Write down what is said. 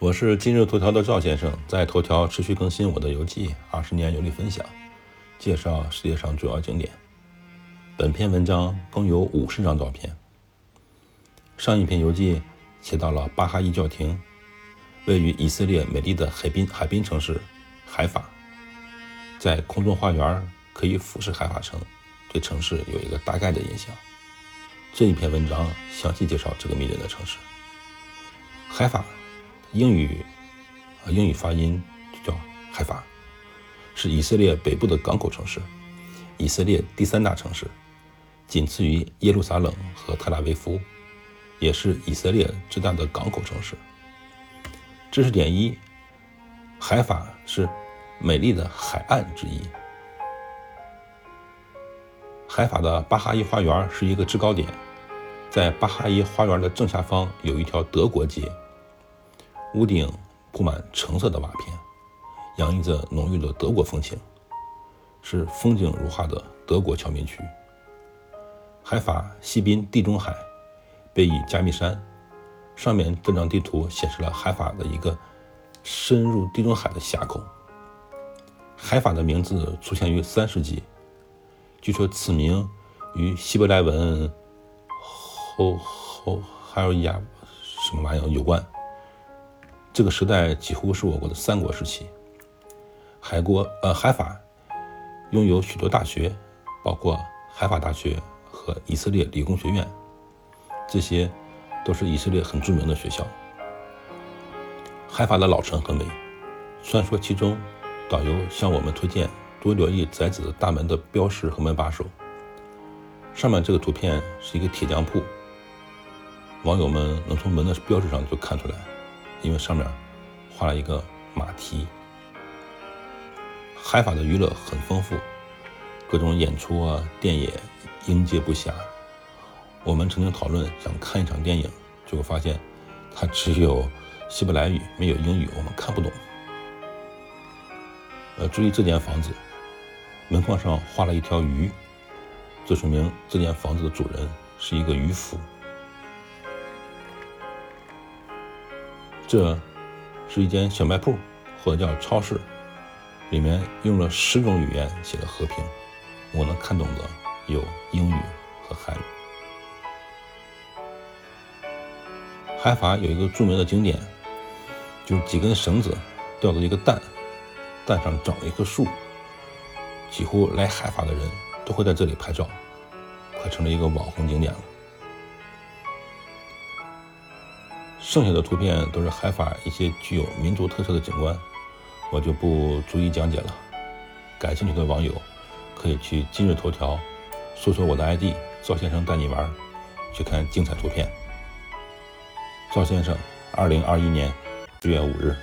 我是今日头条的赵先生，在头条持续更新我的游记，二十年游历分享，介绍世界上主要景点。本篇文章共有五十张照片。上一篇游记写到了巴哈伊教廷，位于以色列美丽的海滨海滨城市海法，在空中花园可以俯视海法城，对城市有一个大概的印象。这一篇文章详细介绍这个迷人的城市海法。英语，啊英语发音就叫海法，是以色列北部的港口城市，以色列第三大城市，仅次于耶路撒冷和特拉维夫，也是以色列最大的港口城市。知识点一：海法是美丽的海岸之一。海法的巴哈伊花园是一个制高点，在巴哈伊花园的正下方有一条德国街。屋顶铺满橙色的瓦片，洋溢着浓郁的德国风情，是风景如画的德国侨民区。海法西滨地中海，背倚加密山，上面这张地图显示了海法的一个深入地中海的峡口。海法的名字出现于三世纪，据说此名与希伯来文后后还有亚什么玩意儿有关。这个时代几乎是我国的三国时期。海国呃海法拥有许多大学，包括海法大学和以色列理工学院，这些都是以色列很著名的学校。海法的老城很美，传说其中导游向我们推荐多留意宅子大门的标识和门把手。上面这个图片是一个铁匠铺，网友们能从门的标识上就看出来。因为上面画了一个马蹄。海法的娱乐很丰富，各种演出啊、电影应接不暇。我们曾经讨论想看一场电影，结果发现它只有希伯来语，没有英语，我们看不懂。呃，注意这间房子，门框上画了一条鱼，这说明这间房子的主人是一个渔夫。这是一间小卖铺，或者叫超市，里面用了十种语言写的和平，我能看懂的有英语和汉语。海法有一个著名的景点，就是几根绳子吊着一个蛋，蛋上长了一棵树，几乎来海法的人都会在这里拍照，快成了一个网红景点了。剩下的图片都是海法一些具有民族特色的景观，我就不逐一讲解了。感兴趣的网友可以去今日头条搜索我的 ID“ 赵先生带你玩”，去看精彩图片。赵先生，二零二一年十月五日。